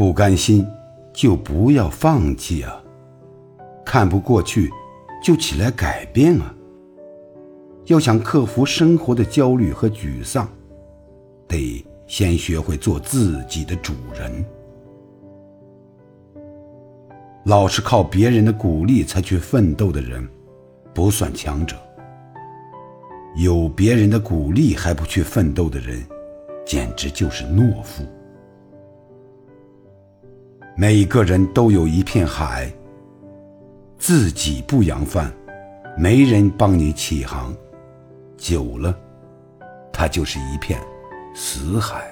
不甘心就不要放弃啊！看不过去就起来改变啊！要想克服生活的焦虑和沮丧，得先学会做自己的主人。老是靠别人的鼓励才去奋斗的人，不算强者；有别人的鼓励还不去奋斗的人，简直就是懦夫。每个人都有一片海，自己不扬帆，没人帮你起航，久了，它就是一片死海。